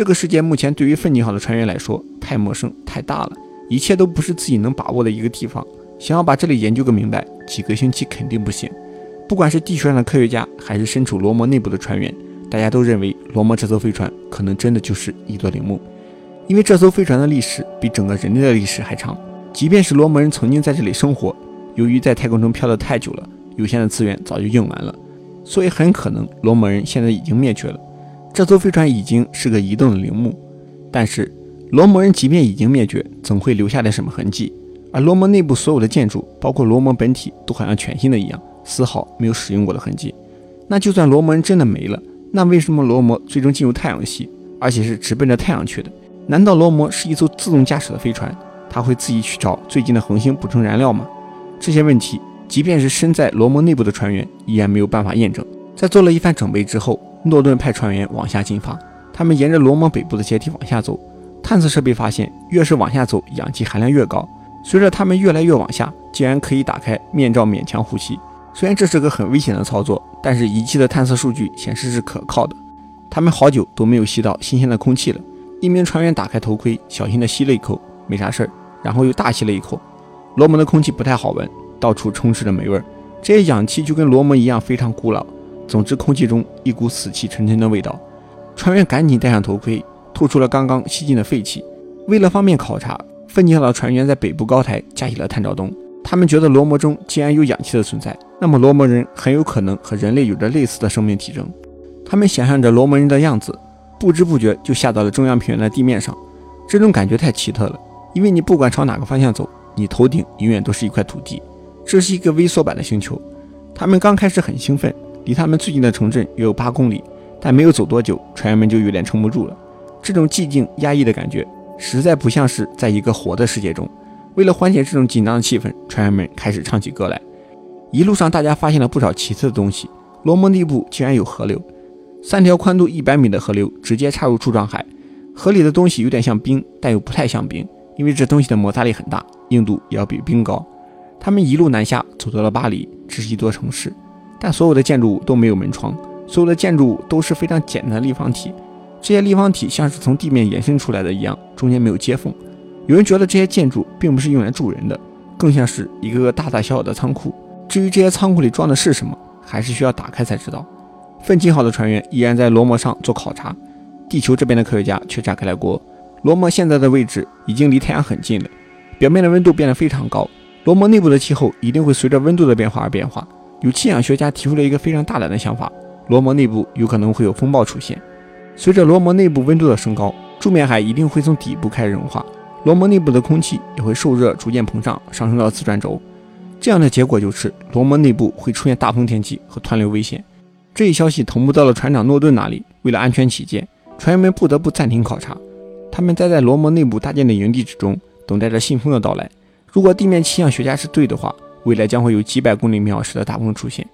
这个世界目前对于奋进号的船员来说太陌生、太大了，一切都不是自己能把握的一个地方。想要把这里研究个明白，几个星期肯定不行。不管是地球上的科学家，还是身处罗摩内部的船员，大家都认为罗摩这艘飞船可能真的就是一座陵墓，因为这艘飞船的历史比整个人类的历史还长。即便是罗摩人曾经在这里生活，由于在太空中漂得太久了，有限的资源早就用完了，所以很可能罗摩人现在已经灭绝了。这艘飞船已经是个移动的陵墓。但是罗摩人即便已经灭绝，总会留下点什么痕迹。而罗摩内部所有的建筑，包括罗摩本体，都好像全新的一样，丝毫没有使用过的痕迹。那就算罗摩人真的没了，那为什么罗摩最终进入太阳系，而且是直奔着太阳去的？难道罗摩是一艘自动驾驶的飞船？它会自己去找最近的恒星补充燃料吗？这些问题，即便是身在罗摩内部的船员，依然没有办法验证。在做了一番准备之后，诺顿派船员往下进发。他们沿着罗摩北部的阶梯往下走，探测设备发现，越是往下走，氧气含量越高。随着他们越来越往下，竟然可以打开面罩勉强呼吸。虽然这是个很危险的操作，但是仪器的探测数据显示是可靠的。他们好久都没有吸到新鲜的空气了。一名船员打开头盔，小心地吸了一口，没啥事儿，然后又大吸了一口。罗摩的空气不太好闻，到处充斥着霉味儿。这些氧气就跟罗摩一样非常古老。总之，空气中一股死气沉沉的味道。船员赶紧戴上头盔，吐出了刚刚吸进的废气。为了方便考察。奋进号的船员在北部高台架起了探照灯，他们觉得罗摩中既然有氧气的存在，那么罗摩人很有可能和人类有着类似的生命体征。他们想象着罗摩人的样子，不知不觉就下到了中央平原的地面上。这种感觉太奇特了，因为你不管朝哪个方向走，你头顶永远都是一块土地。这是一个微缩版的星球。他们刚开始很兴奋，离他们最近的城镇约有八公里，但没有走多久，船员们就有点撑不住了。这种寂静压抑的感觉。实在不像是在一个活的世界中。为了缓解这种紧张的气氛，船员们开始唱起歌来。一路上，大家发现了不少奇特的东西。罗蒙内部竟然有河流，三条宽度一百米的河流直接插入柱状海。河里的东西有点像冰，但又不太像冰，因为这东西的摩擦力很大，硬度也要比冰高。他们一路南下，走到了巴黎，这是一座城市，但所有的建筑物都没有门窗，所有的建筑物都是非常简单的立方体。这些立方体像是从地面延伸出来的一样，中间没有接缝。有人觉得这些建筑并不是用来住人的，更像是一个个大大小小的仓库。至于这些仓库里装的是什么，还是需要打开才知道。奋进号的船员依然在罗摩上做考察，地球这边的科学家却炸开了锅。罗摩现在的位置已经离太阳很近了，表面的温度变得非常高。罗摩内部的气候一定会随着温度的变化而变化。有气象学家提出了一个非常大胆的想法：罗摩内部有可能会有风暴出现。随着罗摩内部温度的升高，柱面海一定会从底部开始融化，罗摩内部的空气也会受热逐渐膨胀，上升到自转轴。这样的结果就是罗摩内部会出现大风天气和湍流危险。这一消息同步到了船长诺顿那里，为了安全起见，船员们不得不暂停考察。他们待在罗摩内部搭建的营地之中，等待着信风的到来。如果地面气象学家是对的话，未来将会有几百公里每小时的大风出现。